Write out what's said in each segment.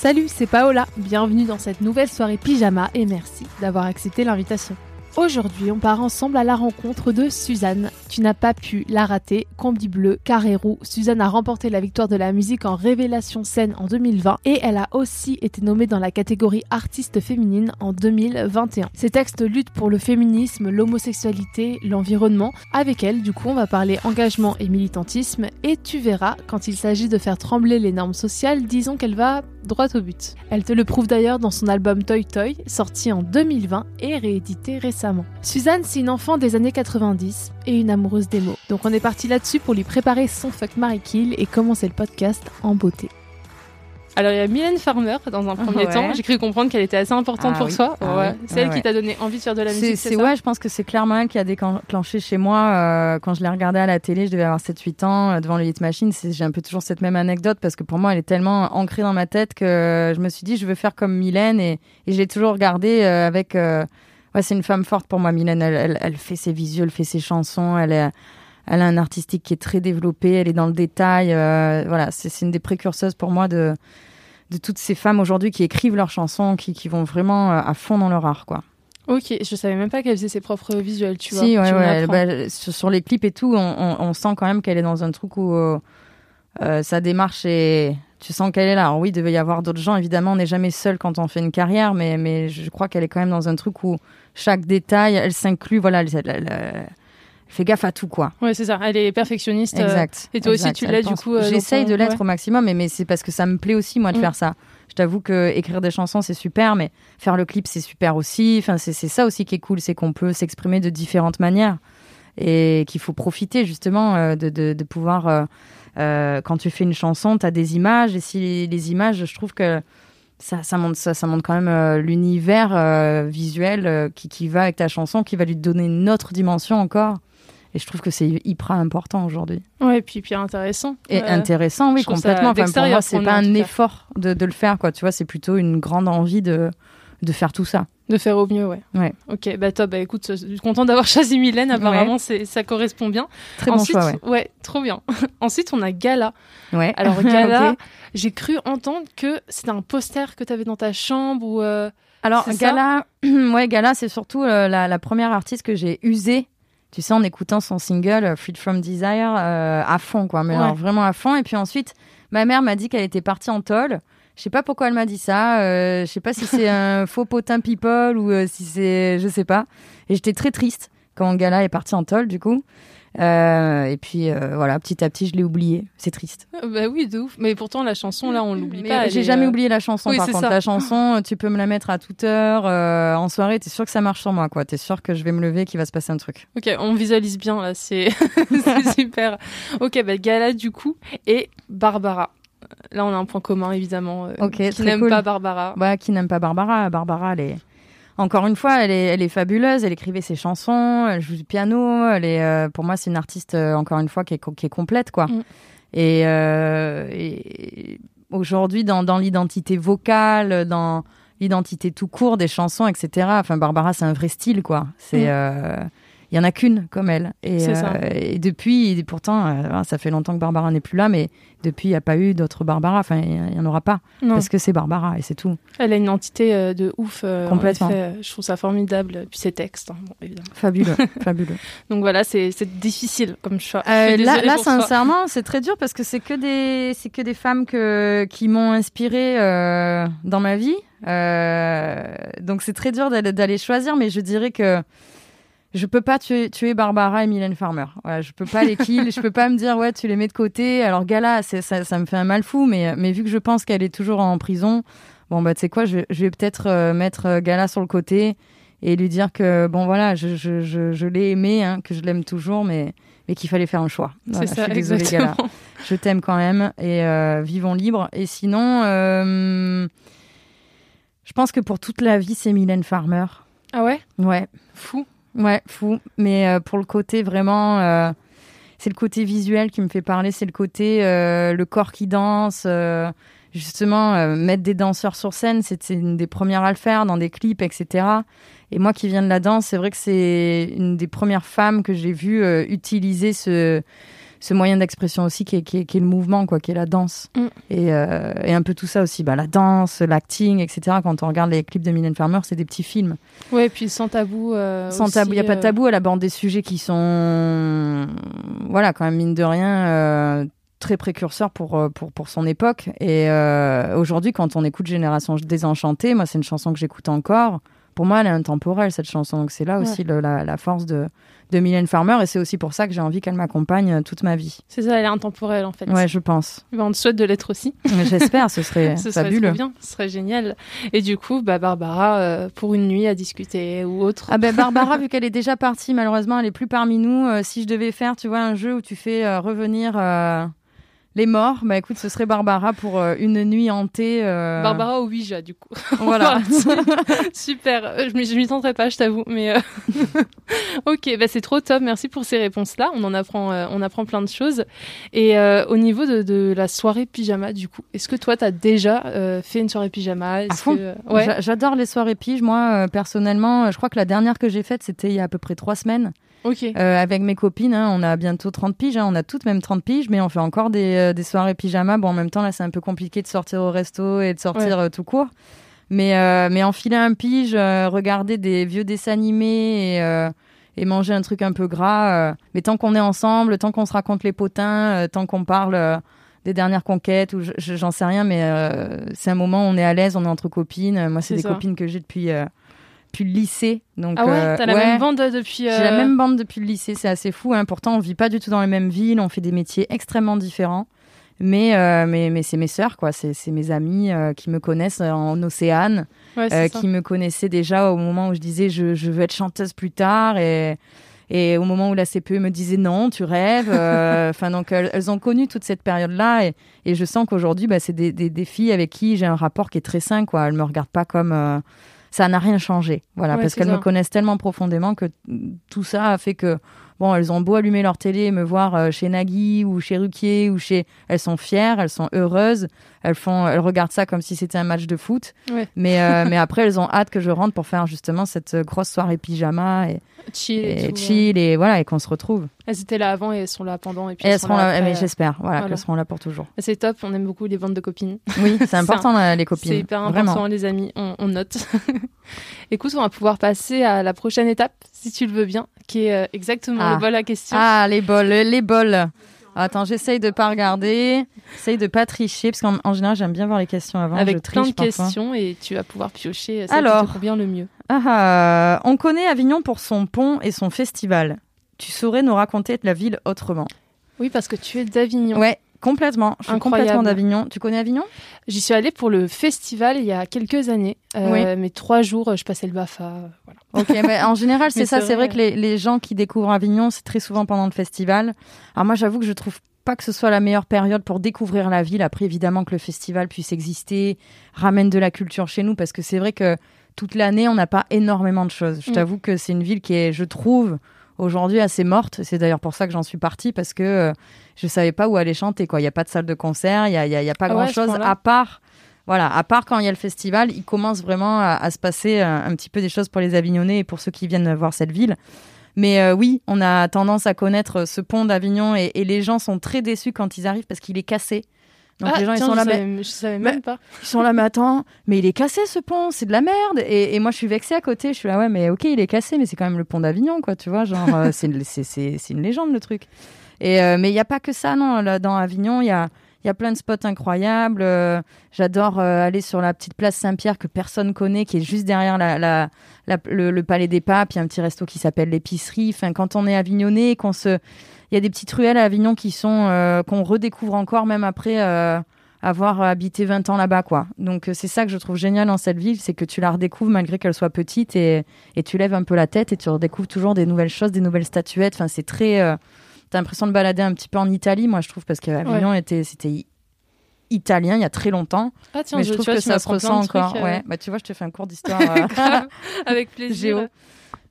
Salut, c'est Paola. Bienvenue dans cette nouvelle soirée pyjama et merci d'avoir accepté l'invitation. Aujourd'hui, on part ensemble à la rencontre de Suzanne. Tu n'as pas pu la rater. Combi bleu, carré roux. Suzanne a remporté la victoire de la musique en révélation scène en 2020 et elle a aussi été nommée dans la catégorie artiste féminine en 2021. Ses textes luttent pour le féminisme, l'homosexualité, l'environnement. Avec elle, du coup, on va parler engagement et militantisme et tu verras, quand il s'agit de faire trembler les normes sociales, disons qu'elle va droit au but. Elle te le prouve d'ailleurs dans son album Toy Toy, sorti en 2020 et réédité récemment. Suzanne, c'est une enfant des années 90 et une amoureuse des mots. Donc on est parti là-dessus pour lui préparer son fuck Marie et commencer le podcast en beauté. Alors il y a Mylène Farmer dans un premier Ouais. temps. J'ai cru comprendre qu'elle était assez importante Ah pour oui. toi. Ah ouais. oui. C'est elle qui ouais. t'a donné envie de faire de la musique. c'est- ouais, je pense que c'est clairement elle qui a déclenché chez moi euh, quand je l'ai regardée à la télé. Je devais avoir 7-8 ans euh, devant le Hit Machine. J'ai un peu toujours cette même anecdote parce que pour moi, elle est tellement ancrée dans ma tête que je me suis dit, je veux faire comme Mylène et, et je l'ai toujours regardée euh, avec. euh, ouais, c'est une femme forte pour moi, Mylène. Elle, elle, elle fait ses visuels, elle fait ses chansons. Elle est. Elle a un artistique qui est très développé, elle est dans le détail. euh, voilà, c'est, une des précurseuses pour moi de, de toutes ces femmes aujourd'hui qui écrivent leurs chansons, qui, qui vont vraiment euh, à fond dans leur art, quoi. Ok, je savais même pas qu'elle faisait ses propres visuels, tu vois. Ouais, Tu ouais. bah, sur, sur les clips et tout, on, on- on sent quand même qu'elle est dans un truc où euh, sa démarche est. Tu sens qu'elle est là. Alors oui, il devait y avoir d'autres gens. Évidemment, on n'est jamais seul quand on fait une carrière, mais, mais je crois qu'elle est quand même dans un truc où chaque détail, elle s'inclut. Voilà, elle, elle- elle- elle fait gaffe à tout, quoi. Ouais, c'est ça. Elle est perfectionniste. euh, Exact. et toi aussi, tu l'es, du coup, euh, J'essaye ton- de l'être ouais. au maximum, mais, mais c'est parce que ça me plaît aussi, moi, de Mm. faire ça. Je t'avoue que écrire des chansons, c'est super, mais faire le clip, c'est super aussi. Enfin, c'est ça aussi qui est cool, c'est qu'on peut s'exprimer de différentes manières et qu'il faut profiter justement euh, de, de, de pouvoir. euh, euh, quand tu fais une chanson, tu as des images, et si les, les images, je trouve que ça, ça, montre, ça, ça montre quand même euh, l'univers euh, visuel euh, qui, qui va avec ta chanson, qui va lui donner une autre dimension encore. Et je trouve que c'est hyper important aujourd'hui. Ouais, et puis, puis intéressant. Et Euh, intéressant, oui, complètement. Enfin, pour moi, c'est pas un effort de, de le faire, quoi. Tu vois, c'est plutôt une grande envie de, de faire tout ça. De faire au mieux, ouais. Ouais. Ok, bah top. Bah écoute, je suis contente d'avoir choisi Mylène. Apparemment, c'est ça correspond bien. Très Ensuite, bon choix, ouais. trop bien. Ensuite, on a Gala. ouais. Alors, Gala, j'ai cru entendre que c'était un poster que tu avais dans ta chambre ou. euh, Alors, Gala, ouais, Gala, c'est surtout euh, la, la première artiste que j'ai usée. Tu sais, en écoutant son single euh, Freed from Desire euh, à fond, quoi. Mais Ouais. alors, vraiment à fond. Et puis ensuite, ma mère m'a dit qu'elle était partie en tôle. Je sais pas pourquoi elle m'a dit ça. Euh, je sais pas si c'est un faux potin people ou euh, si c'est, je sais pas. Et j'étais très triste quand Gala est partie en tôle, du coup. Euh, et puis euh, voilà, petit à petit, je l'ai oublié. C'est triste. Bah oui, de ouf. Mais pourtant, la chanson, là, on l'oublie pas. J'ai jamais euh, oublié la chanson. oui, par c'est contre, ça. la chanson, tu peux me la mettre à toute heure euh, en soirée. T'es sûr que ça marche sur moi, quoi. T'es sûr que je vais me lever, qu'il va se passer un truc. Ok, on visualise bien là, c'est super. Ok, bah Gala du coup et Barbara. Là, on a un point commun évidemment. euh, Ok, qui n'aime cool. pas Barbara. Bah, qui n'aime pas Barbara Barbara, elle est encore une fois, elle est, elle est fabuleuse. Elle écrivait ses chansons, elle joue du piano. Elle est, euh, pour moi, c'est une artiste euh, encore une fois qui est, co- qui est complète, quoi. Mm. Et, euh, et aujourd'hui, dans, dans l'identité vocale, dans l'identité tout court des chansons, etc. Enfin, Barbara, c'est un vrai style, quoi. C'est Mm. Il y en a qu'une comme elle. Et, euh, et depuis, et pourtant, euh, ça fait longtemps que Barbara n'est plus là, mais depuis, il n'y a pas eu d'autres Barbara. Enfin, il n'y en aura pas. Non. Parce que c'est Barbara et c'est tout. Elle a une entité euh, de ouf. euh, en Complètement. effet, je trouve ça formidable. Puis ses textes, hein, bon, évidemment. Fabuleux, fabuleux. Donc voilà, c'est difficile comme choix. Là, là sincèrement, c'est très dur parce que c'est que des, c'est que des femmes que, qui m'ont inspirée dans ma vie. Donc c'est très dur d'aller choisir, mais je dirais que je peux pas tuer, tuer Barbara et Mylène Farmer. Voilà, je peux pas les kill, je peux pas me dire ouais tu les mets de côté. Alors Gala, ça, ça me fait un mal fou, mais mais vu que je pense qu'elle est toujours en prison, bon bah tu sais quoi, je, je vais peut-être euh, mettre euh, Gala sur le côté et lui dire que bon voilà, je, je, je, je l'ai aimé, hein, que je l'aime toujours, mais mais qu'il fallait faire un choix. C'est ça, je suis désolée exactement. Gala, je t'aime quand même et euh, vivons libres. Et sinon, euh, je pense que pour toute la vie c'est Mylène Farmer. Ah ouais? Ouais. Fou. Ouais, fou. Mais euh, pour le côté vraiment, euh, c'est le côté visuel qui me fait parler, c'est le côté euh, le corps qui danse. justement, mettre des danseurs sur scène, c'est une des premières à le faire dans des clips, etc. Et moi qui viens de la danse, c'est vrai que c'est une des premières femmes que j'ai vues utiliser ce ce moyen d'expression aussi qui est, qui, est, qui est le mouvement, quoi, qui est la danse. Mm. Et, euh, et un peu tout ça aussi, bah, la danse, l'acting, etc. Quand on regarde les clips de Mylène Farmer, c'est des petits films. Ouais, et puis sans tabou. euh, Sans aussi, tabou, il n'y a pas de euh, tabou. Elle aborde des sujets qui sont, voilà, quand même, mine de rien, très précurseurs pour, pour, pour son époque. Et aujourd'hui, quand on écoute Génération Désenchantée, moi, c'est une chanson que j'écoute encore. Pour moi, elle est intemporelle, cette chanson. Donc, c'est là Ouais. aussi le- la, la force de, de Mylène Farmer. Et c'est aussi pour ça que j'ai envie qu'elle m'accompagne euh, toute ma vie. C'est ça, elle est intemporelle en fait. Ouais, je pense. On te souhaite de l'être aussi. J'espère, ce serait Ce serait fabuleux. trop bien, ce serait génial. Et du coup, bah, Barbara, euh, pour une nuit à discuter ou autre. Ah ben Barbara, vu qu'elle est déjà partie, malheureusement, elle est plus parmi nous. Euh, si je devais faire, tu vois, un jeu où tu fais euh, revenir les morts, bah écoute, ce serait Barbara pour euh, une nuit hantée. euh, Barbara ou Ouija, du coup. Voilà. Super. Euh, Je m'y- tenterai pas, je t'avoue. Mais euh, ok, bah c'est trop top. Merci pour ces réponses-là. On en apprend, euh, on apprend plein de choses. Et euh, au niveau de, de la soirée pyjama, du coup, est-ce que toi, t'as déjà euh, fait une soirée pyjama? Est-ce fond. que- Ouais. J'a- J'adore les soirées pige. Moi, personnellement, je crois que la dernière que j'ai faite, c'était il y a à peu près trois semaines. Ok. Euh, avec mes copines, hein, on a bientôt 30 piges, hein, on a toutes même 30 piges, mais on fait encore des, euh, des soirées pyjama. Bon, en même temps, là, c'est un peu compliqué de sortir au resto et de sortir euh, tout court. Mais, euh, mais enfiler un pige, euh, regarder des vieux dessins animés et, euh, et manger un truc un peu gras. euh, mais tant qu'on est ensemble, tant qu'on se raconte les potins, euh, tant qu'on parle des dernières conquêtes, ou je- je- j'en sais rien, mais euh, c'est un moment où on est à l'aise, on est entre copines. Moi, c'est des ça. copines que j'ai depuis, euh, depuis le lycée. Donc, ah ouais, euh, t'as la ouais. même bande depuis. J'ai la euh, même bande depuis le lycée, c'est assez fou. Hein. Pourtant, on vit pas du tout dans les mêmes villes, on fait des métiers extrêmement différents. Mais, euh, mais, mais c'est mes sœurs, quoi. C'est c'est mes amis euh, qui me connaissent en Océane, ouais, qui me connaissaient déjà au moment où je disais je, je veux être chanteuse plus tard. Et, et au moment où la CPE me disait non, tu rêves. Enfin, donc, elles, elles ont connu toute cette période-là. Et, et je sens qu'aujourd'hui, bah, c'est des, des, des filles avec qui j'ai un rapport qui est très sain, quoi. Elles me regardent pas comme. Ça n'a rien changé. Voilà, Ouais, parce qu'elles me connaissent tellement profondément que tout ça a fait que, bon, elles ont beau allumer leur télé et me voir euh, chez Nagui ou chez Ruquier ou chez. Elles sont fières, elles sont heureuses, elles, font, elles regardent ça comme si c'était un match de foot. Ouais. Mais, euh, mais après, elles ont hâte que je rentre pour faire justement cette euh, grosse soirée pyjama et, Chill et, et tout, chill et voilà, et qu'on se retrouve. Elles étaient là avant et elles sont là pendant. Et puis Et elles elles seront là, mais j'espère, voilà, Voilà. qu'elles seront là pour toujours. C'est top, on aime beaucoup les bandes de copines. Oui, c'est important, les copines. C'est hyper important, Vraiment. les amis, on, on note. Écoute, on va pouvoir passer à la prochaine étape, si tu le veux bien, qui est euh, exactement Ah. le bol à question. Ah, les bols, les bols. Attends, j'essaye de pas regarder, j'essaye de pas tricher, parce qu'en en général, j'aime bien voir les questions avant. je avec triche plein de parfois. questions et tu vas pouvoir piocher euh, celle Alors. qui te convient le mieux. Ah, ah, on connaît Avignon pour son pont et son festival. Tu saurais nous raconter la ville autrement Oui, parce que tu es d'Avignon. Ouais, complètement. Je suis Incroyable. complètement d'Avignon. Tu connais Avignon? J'y suis allée pour le festival il y a quelques années. Euh, Oui. Mais trois jours, euh, je passais le BAFA. euh, Voilà. Ok, mais en général, c'est ça. c'est vrai vrai. que les, les gens qui découvrent Avignon, c'est très souvent pendant le festival. Alors moi, j'avoue que je trouve pas que ce soit la meilleure période pour découvrir la ville. Après, évidemment, que le festival puisse exister, ramène de la culture chez nous, parce que c'est vrai que toute l'année, on n'a pas énormément de choses. Je Mm. t'avoue que c'est une ville qui est, je trouve, aujourd'hui assez morte. C'est d'ailleurs pour ça que j'en suis partie, parce que euh, je savais pas où aller chanter. Quoi, il y a pas de salle de concert, il y a, y a- il y a pas Ah grand chose à part. Voilà, à part quand il y a le festival, il commence vraiment à, à se passer euh, un, petit peu des choses pour les Avignonnais et pour ceux qui viennent voir cette ville. Mais euh, oui, on a tendance à connaître ce pont d'Avignon et, et les gens sont très déçus quand ils arrivent parce qu'il est cassé. Donc Ah, les gens tiens, ils sont je là, mais, savais, je savais Mais- même pas. ils sont là, mais attends, mais il est cassé ce pont, c'est de la merde. Et, et moi je suis vexée à côté, je suis là, ouais, mais ok, il est cassé, mais c'est quand même le pont d'Avignon, quoi, tu vois, genre euh, c'est une- légende le truc. Et euh, mais il n'y a pas que ça, non. Là, dans Avignon, il y a, Il y a plein de spots incroyables. Euh, J'adore euh, aller sur la petite place Saint-Pierre que personne connaît, qui est juste derrière la, la, la- le, le Palais des Papes. Il y a un petit resto qui s'appelle l'épicerie. Enfin, quand on est avignonné, qu'on se, il y a des petites ruelles à Avignon qui sont euh, qu'on redécouvre encore même après euh, avoir habité 20 ans là-bas, quoi. Donc euh, c'est ça que je trouve génial dans cette ville, c'est que tu la redécouvres malgré qu'elle soit petite et, et tu lèves un peu la tête et tu redécouvres toujours des nouvelles choses, des nouvelles statuettes. Enfin, c'est très. euh, T'as l'impression de balader un petit peu en Italie, moi je trouve, parce qu'Avignon était, c'était italien il y a très longtemps. Ah tiens, mais je trouve vois, que ça se ressent trucs, encore. euh, Ouais, bah tu vois, je te fais un cours d'histoire. euh, avec plaisir. Géo.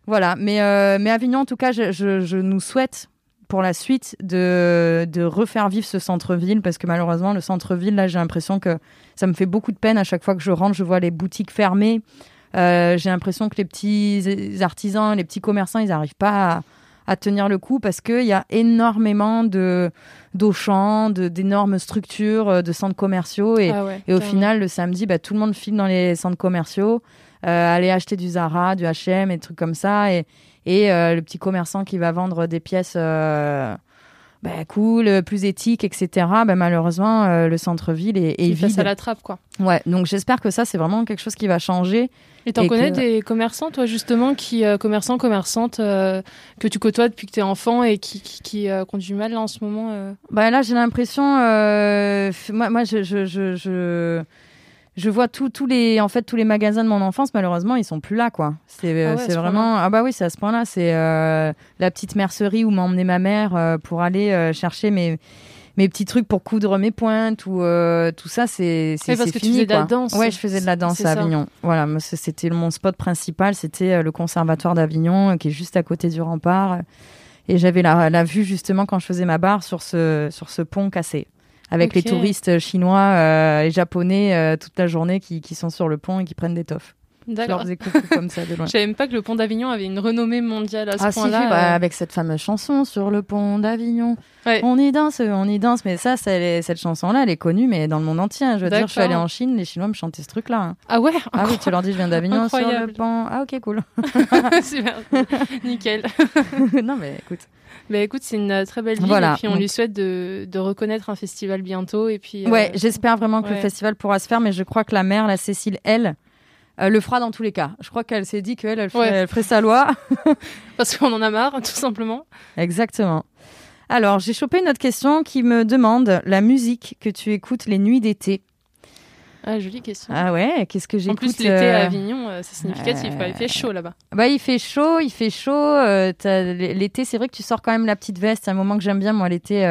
Voilà, mais, euh, mais Avignon, en tout cas, je, je- je nous souhaite pour la suite de, de refaire vivre ce centre-ville parce que malheureusement, le centre-ville, là, j'ai l'impression que ça me fait beaucoup de peine. À chaque fois que je rentre, je vois les boutiques fermées. Euh, j'ai l'impression que les petits artisans, les petits commerçants, ils n'arrivent pas à, à tenir le coup parce qu'il y a énormément de d'Auchan, d'énormes structures, euh, de centres commerciaux. Et, Ah ouais, et au final, le samedi, bah, tout le monde file dans les centres commerciaux, aller acheter du Zara, du H&M et des trucs comme ça. Et, et euh, le petit commerçant qui va vendre des pièces euh, bah, cool, plus éthiques, etc. Bah, malheureusement, euh, le centre-ville est, est vide. à la trappe, quoi. Ouais, donc j'espère que ça, c'est vraiment quelque chose qui va changer. Et t'en connais que- des commerçants, toi, justement, qui, euh, commerçants, commerçantes, euh, que tu côtoies depuis que t'es enfant et qui, qui, qui, euh, qui ont du mal, là, en ce moment euh Bah, là, j'ai l'impression... euh, moi, moi, je... je, je, je... je vois tous tous les en fait tous les magasins de mon enfance malheureusement ils sont plus là quoi. C'est euh, Ah ouais, vraiment ah bah oui c'est à ce point-là. C'est euh, la petite mercerie où m'a emmené ma mère euh, pour aller euh, chercher mes mes petits trucs pour coudre mes pointes ou tout ça c'est c'est parce que tu fini, faisais de la danse. ouais je faisais de la danse à ça. Avignon. Voilà c'était mon spot principal c'était le conservatoire d'Avignon qui est juste à côté du rempart. Et j'avais la, la vue justement quand je faisais ma barre sur ce sur ce pont cassé avec les touristes chinois euh, et japonais euh, toute la journée qui, qui sont sur le pont et qui prennent des toffes. Je leur coucou comme ça de loin. Je savais même pas que le pont d'Avignon avait une renommée mondiale à ce Ah si, si, point-là. bah, avec cette fameuse chanson sur le pont d'Avignon. Ouais. On y danse, on y danse. Mais ça, est- cette chanson-là, elle est connue, mais dans le monde entier. hein. Je veux dire, je suis allée en Chine, les Chinois me chantaient ce truc-là. hein. Ah ouais Ah oui, tu leur dis, je viens d'Avignon sur le pont. Ah ok, cool. Super. Nickel. non mais écoute. Bah écoute, c'est une euh, très belle ville Voilà. et puis on lui souhaite de, de reconnaître un festival bientôt et puis. euh, Ouais, j'espère vraiment que le festival pourra se faire, mais je crois que la mère, la Cécile, elle, euh, le fera dans tous les cas. Je crois qu'elle s'est dit qu'elle, elle, ferait- Ouais. elle ferait sa loi. parce qu'on en a marre, tout simplement. Exactement. Alors, j'ai chopé une autre question qui me demande la musique que tu écoutes les nuits d'été. Ah, jolie question. Ah ouais, qu'est-ce que en j'écoute plus, l'été euh, à Avignon, euh, c'est significatif. Il fait chaud là-bas. Bah, il fait chaud, il fait chaud. euh, l'été, c'est vrai que tu sors quand même la petite veste. C'est un moment que j'aime bien, moi, l'été.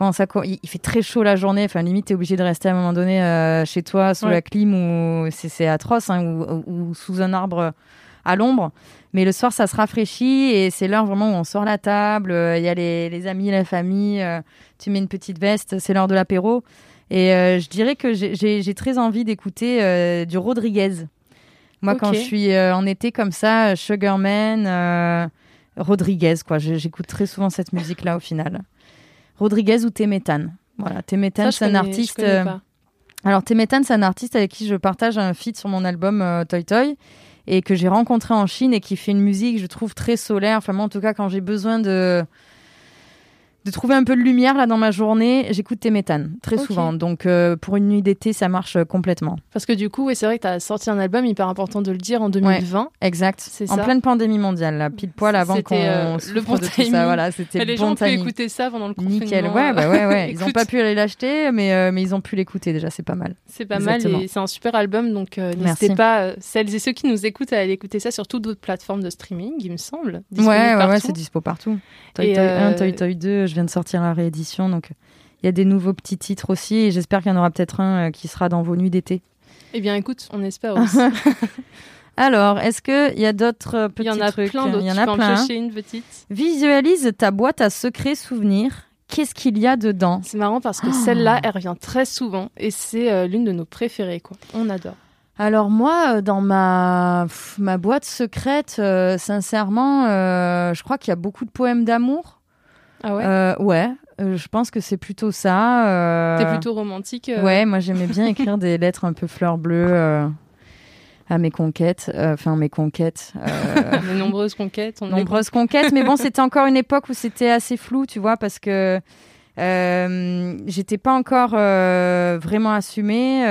Euh, quand ça, il fait très chaud la journée. Enfin, limite, t'es obligé de rester à un moment donné euh, chez toi, sous Ouais. la clim, ou c'est atroce, hein, ou, ou- ou sous un arbre à l'ombre. Mais le soir, ça se rafraîchit et c'est l'heure vraiment où on sort la table. euh, Il y a les, les amis, la famille. euh, tu mets une petite veste, c'est l'heure de l'apéro. Et euh, je dirais que j'ai- très envie d'écouter euh, du Rodriguez. Moi, quand je suis euh, en été comme ça, Sugarman, euh, Rodriguez, quoi. J'écoute très souvent cette musique-là au final. Rodriguez ou Temetan. Voilà, Temetan, c'est un artiste. euh, alors, Temetan, c'est un artiste avec qui je partage un feat sur mon album euh, Toy Toy et que j'ai rencontré en Chine et qui fait une musique, je trouve, très solaire. Enfin, moi, en tout cas, quand j'ai besoin de de trouver un peu de lumière là dans ma journée, j'écoute Temetan très Ok. souvent. Donc, euh, pour une nuit d'été, ça marche euh, complètement. Parce que du coup, oui, c'est vrai que tu as sorti un album hyper important de le dire en 2020. Exact. C'est En ça. pleine pandémie mondiale, là, pile poil avant qu'on euh, le bon de tout ça. Voilà, c'était les bon gens ont écouter ça pendant le confinement. Nickel. Ouais, bah ouais, ouais. Ils n'ont pas pu aller l'acheter, mais, euh, mais ils ont pu l'écouter déjà. C'est pas mal. C'est pas Exactement. mal et c'est un super album, donc euh, n'hésitez pas, euh, celles et ceux qui nous écoutent, à aller écouter ça sur toutes d'autres plateformes de streaming, il me semble. Ouais, ouais, ouais, c'est dispo partout. Toy Toy 1, euh, Toy Toy 2, je viens de sortir la réédition, donc il y a des nouveaux petits titres aussi, et j'espère qu'il y en aura peut-être un euh, qui sera dans vos nuits d'été. Eh bien, écoute, on espère aussi. Alors, est-ce qu'il y a d'autres euh, il petits y en a trucs? plein d'autres. Il y en Tu a peux en plein. piocher une petite. Visualise ta boîte à secrets souvenirs. Qu'est-ce qu'il y a dedans? C'est marrant parce que Ah. celle-là, elle revient très souvent et c'est euh, l'une de nos préférées. Quoi. On adore. Alors moi, euh, dans ma, pff, ma boîte secrète, euh, sincèrement, euh, je crois qu'il y a beaucoup de poèmes d'amour. Ah ouais Euh, ouais, euh, je pense que c'est plutôt ça. euh, T'es plutôt romantique. Ouais, moi j'aimais bien écrire des lettres un peu fleurs bleues à mes conquêtes, euh, enfin mes conquêtes. euh, De nombreuses conquêtes. On nombreuses conquêtes, mais bon, c'était encore une époque où c'était assez flou, tu vois, parce que Euh, j'étais pas encore vraiment assumée.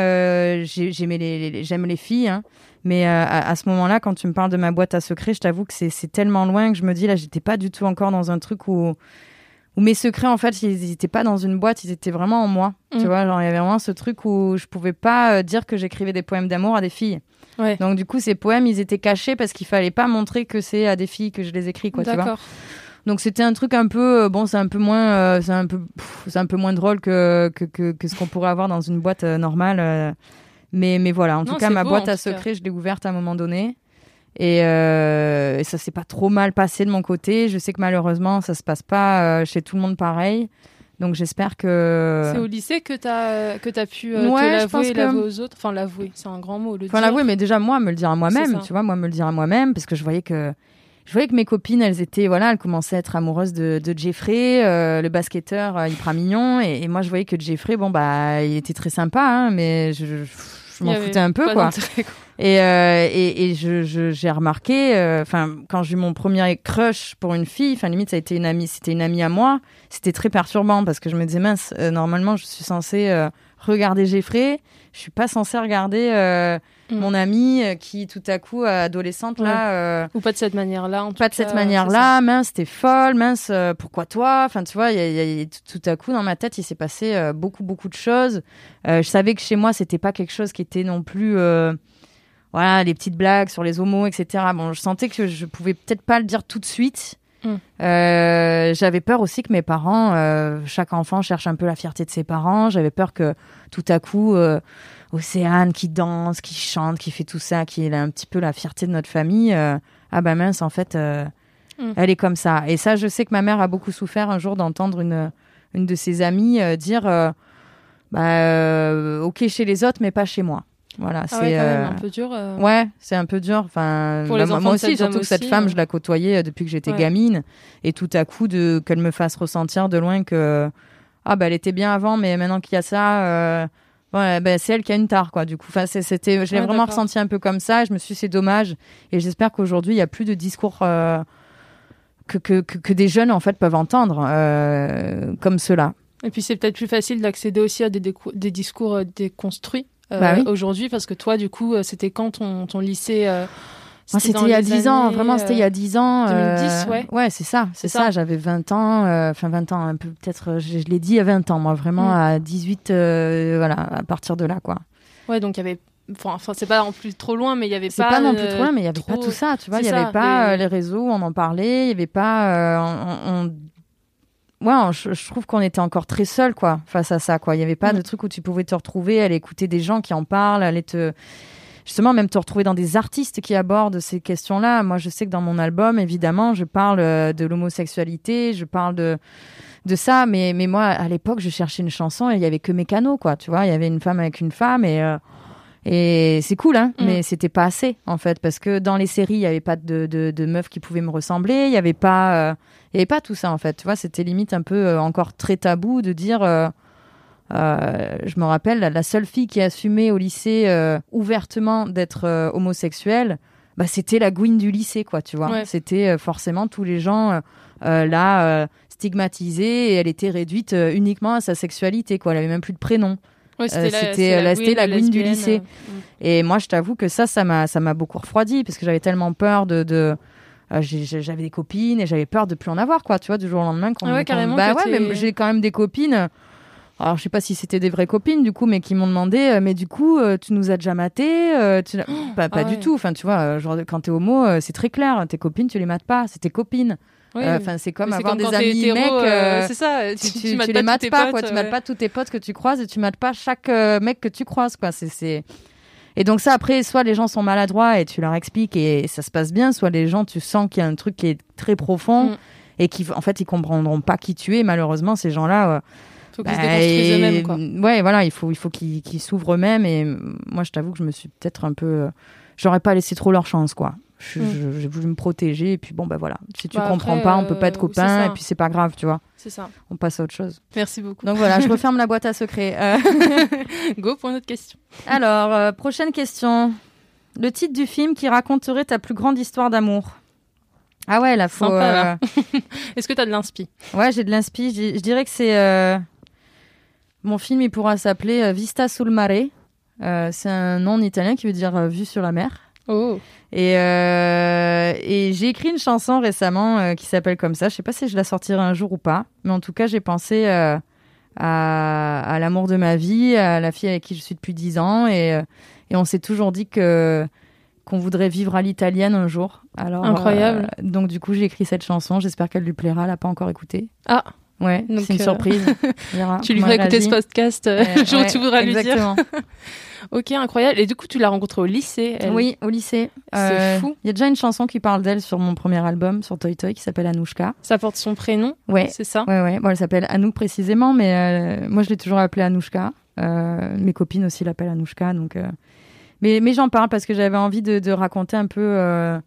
J'ai- j'aimais les, les- j'aime les filles, hein. mais à, à ce moment-là, quand tu me parles de ma boîte à secrets, je t'avoue que c'est c'est tellement loin que je me dis là, j'étais pas du tout encore dans un truc où où mes secrets, en fait, ils étaient pas dans une boîte, ils étaient vraiment en moi. Mm. Tu vois, genre il y avait vraiment ce truc où je pouvais pas euh, dire que j'écrivais des poèmes d'amour à des filles. Ouais. Donc du coup, ces poèmes, ils étaient cachés parce qu'il fallait pas montrer que c'est à des filles que je les écris, quoi. Tu vois. D'accord. Donc c'était un truc un peu euh, bon, c'est un peu moins, euh, c'est un peu, c'est un peu moins drôle que que, que, que ce qu'on pourrait avoir dans une boîte normale. mais mais voilà, en Non, tout cas ma beau, boîte à secrets, je l'ai ouverte à un moment donné. Et, euh, et ça s'est pas trop mal passé de mon côté. Je sais que malheureusement, ça se passe pas euh, chez tout le monde pareil. Donc j'espère que. C'est au lycée que t'as que t'as pu euh, Ouais, te pense l'avouer, que- l'avouer aux autres. Enfin, l'avouer, c'est un grand mot. Le Enfin, l'avouer, mais déjà, moi, me le dire à moi-même, tu vois, moi, me le dire à moi-même, parce que je voyais que. Je voyais que mes copines, elles étaient, voilà, elles commençaient à être amoureuses de, de Jeffrey, euh, le basketteur euh, hyper mignon, et, et moi, je voyais que Jeffrey, bon, bah, il était très sympa, hein, mais je, je, je m'en foutais un peu, quoi. Et, euh, et, et je, je- j'ai remarqué, euh, enfin, quand j'ai eu mon premier crush pour une fille, enfin, limite, ça a été une amie, c'était une amie à moi, c'était très perturbant parce que je me disais, mince, euh, normalement, je suis censée regarder Jeffrey, je suis pas censée regarder Mm. mon amie euh, qui, tout à coup, euh, adolescente, là, euh, Ou pas de cette manière-là. en tout pas de cette cas, manière-là, mince, t'es folle, mince, euh, pourquoi toi? Enfin, tu vois, il y a- il y a- il y a- tout, à coup, dans ma tête, il s'est passé euh, beaucoup, beaucoup de choses. Je savais que chez moi, c'était pas quelque chose qui était non plus, voilà, les petites blagues sur les homos, etc. Bon, je sentais que je pouvais peut-être pas le dire tout de suite. Mm. Euh, j'avais peur aussi que mes parents, euh, chaque enfant cherche un peu la fierté de ses parents. J'avais peur que tout à coup, euh, Océane qui danse, qui chante, qui fait tout ça, qui est un petit peu la fierté de notre famille. euh, ah bah mince, en fait, euh, Mm. elle est comme ça. Et ça, je sais que ma mère a beaucoup souffert un jour d'entendre une, une de ses amies euh, dire, bah, ok chez les autres, mais pas chez moi. Voilà, Ah c'est ouais, un peu dur. Ouais, c'est un peu dur. Enfin, bah, moi- aussi, surtout que cette aussi, femme, je la côtoyais depuis que j'étais Ouais. gamine, et tout à coup de qu'elle me fasse ressentir de loin que ah bah elle était bien avant, mais maintenant qu'il y a ça, ouais, bah, c'est elle qui a une tare quoi. Du coup, enfin c'était, je l'ai Ouais, vraiment ressenti un peu comme ça. Je me suis dit, c'est dommage, et j'espère qu'aujourd'hui il y a plus de discours. euh, que, que, que, que des jeunes en fait peuvent entendre euh, comme cela. Et puis c'est peut-être plus facile d'accéder aussi à des, discours euh, déconstruits euh, Bah oui. aujourd'hui parce que toi du coup c'était quand ton, ton lycée Moi, C'était il y a les 10 ans, vraiment, c'était il y a 10 ans. 2010, ouais. Ouais, c'est ça, c'est ça. ça. J'avais 20 ans, euh, enfin 20 ans, un peu peut-être, euh, je, je l'ai dit à 20 ans, moi, vraiment Mm. à 18, euh, voilà, à partir de là, quoi. Ouais, donc il y avait. Enfin, c'est pas en plus trop loin, mais il y avait C'est pas. pas, non plus trop loin, mais il y avait trop- pas tout ça, tu vois. Il y avait ça, pas les- les réseaux on en parlait, il y avait pas. euh, on, on- Ouais, on- je, je trouve qu'on était encore très seul, quoi, face à ça, quoi. Il y avait pas Mm. de truc où tu pouvais te retrouver, aller écouter des gens qui en parlent, aller te. Justement, même te retrouver dans des artistes qui abordent ces questions-là. Moi, je sais que dans mon album, évidemment, je parle euh, de l'homosexualité, je parle de de ça, mais, mais moi, à l'époque, je cherchais une chanson et il y avait que Mécano, quoi. Tu vois, il y avait une femme avec une femme et. euh, et c'est cool, hein, Mm. mais c'était pas assez, en fait, parce que dans les séries, il y avait pas de, de, de meufs qui pouvaient me ressembler, il y avait pas, euh, y avait pas tout ça, en fait. Tu vois, c'était limite un peu euh, encore très tabou de dire. Euh, je me rappelle, la, seule fille qui assumait au lycée euh, ouvertement d'être euh, homosexuelle, bah, c'était la Gwyn du lycée, quoi, tu vois. Ouais. C'était forcément tous les gens là stigmatisés et elle était réduite uniquement à sa sexualité, quoi. Elle avait même plus de prénom. Ouais, c'était la, la- c'était la Gwyn du lycée. Et moi, je t'avoue que ça, ça m'a, beaucoup refroidi parce que j'avais tellement peur de. euh, j'avais des copines et j'avais peur de plus en avoir, quoi, tu vois, du jour au lendemain. qu'on- Ah ouais, Bah ouais, mais j'ai quand même des copines. Alors, je sais pas si c'était des vraies copines, du coup, mais qui m'ont demandé, euh, mais du coup, euh, tu nous as déjà maté euh, tu... Pas, pas ah du ouais. tout. Enfin, tu vois, genre, quand t'es homo, c'est très clair. Tes copines, tu les mates pas. C'est tes copines. Oui. Enfin, c'est comme Mais avoir comme des amis hétéro, mecs. c'est ça. tu, Tu, les mates tes pas, potes, quoi. Tu mates pas tous tes potes que tu croises et tu mates pas chaque mec que tu croises, quoi. C'est, c'est... Et donc ça, après, soit les gens sont maladroits et tu leur expliques et ça se passe bien, soit les gens, tu sens qu'il y a un truc qui est très profond Mm. et qui, en fait, ils comprendront pas qui tu es. Malheureusement, ces gens-là, Faut qu'ils se bah, déconstruisent eux-mêmes, quoi. Ouais, voilà, il faut, il faut qu'ils, s'ouvrent eux-mêmes. Et moi, je t'avoue que je me suis peut-être un peu, euh, j'aurais pas laissé trop leur chance, quoi. Mm. J'ai voulu me protéger et puis bon, bah voilà. Si tu Bah, comprends après, pas, on peut pas être euh, copains et puis c'est pas grave, tu vois. C'est ça. On passe à autre chose. Merci beaucoup. Donc voilà, je referme la boîte à secrets. Euh, Go pour une autre question. alors, euh, prochaine question. Le titre du film qui raconterait ta plus grande histoire d'amour Ah ouais, la faut. Euh. Est-ce que t'as de l'inspi? Ouais, j'ai de l'inspi. Je dirais que c'est. Mon film, il pourra s'appeler euh, Vista sul mare. Euh, c'est un nom en italien qui veut dire euh, vue sur la mer. Oh. Et, euh, et j'ai écrit une chanson récemment qui s'appelle comme ça. Je sais pas si je la sortirai un jour ou pas, mais en tout cas, j'ai pensé à, à l'amour de ma vie, à la fille avec qui je suis depuis 10 ans, et, et on s'est toujours dit que qu'on voudrait vivre à l'italienne un jour. Alors, Incroyable. donc du coup, j'ai écrit cette chanson. J'espère qu'elle lui plaira. Elle l'a pas encore écoutée. Ah, Ouais, c'est une euh, surprise. Tu lui feras écouter ce podcast euh, le jour où ouais, tu voudras lui dire. Ok, incroyable. Et du coup, tu l'as rencontrée au lycée. elle. Oui, au lycée. C'est Euh, fou. Il y a déjà une chanson qui parle d'elle sur mon premier album, sur Toy Toy, qui s'appelle Anouchka. Ça porte son prénom, Ouais, c'est ça? Ouais, ouais. Bon, elle s'appelle Anouk précisément, mais euh, moi je l'ai toujours appelée Anouchka. Mes copines aussi l'appellent Anouchka, donc. Mais, mais j'en parle parce que j'avais envie de, de raconter un peu.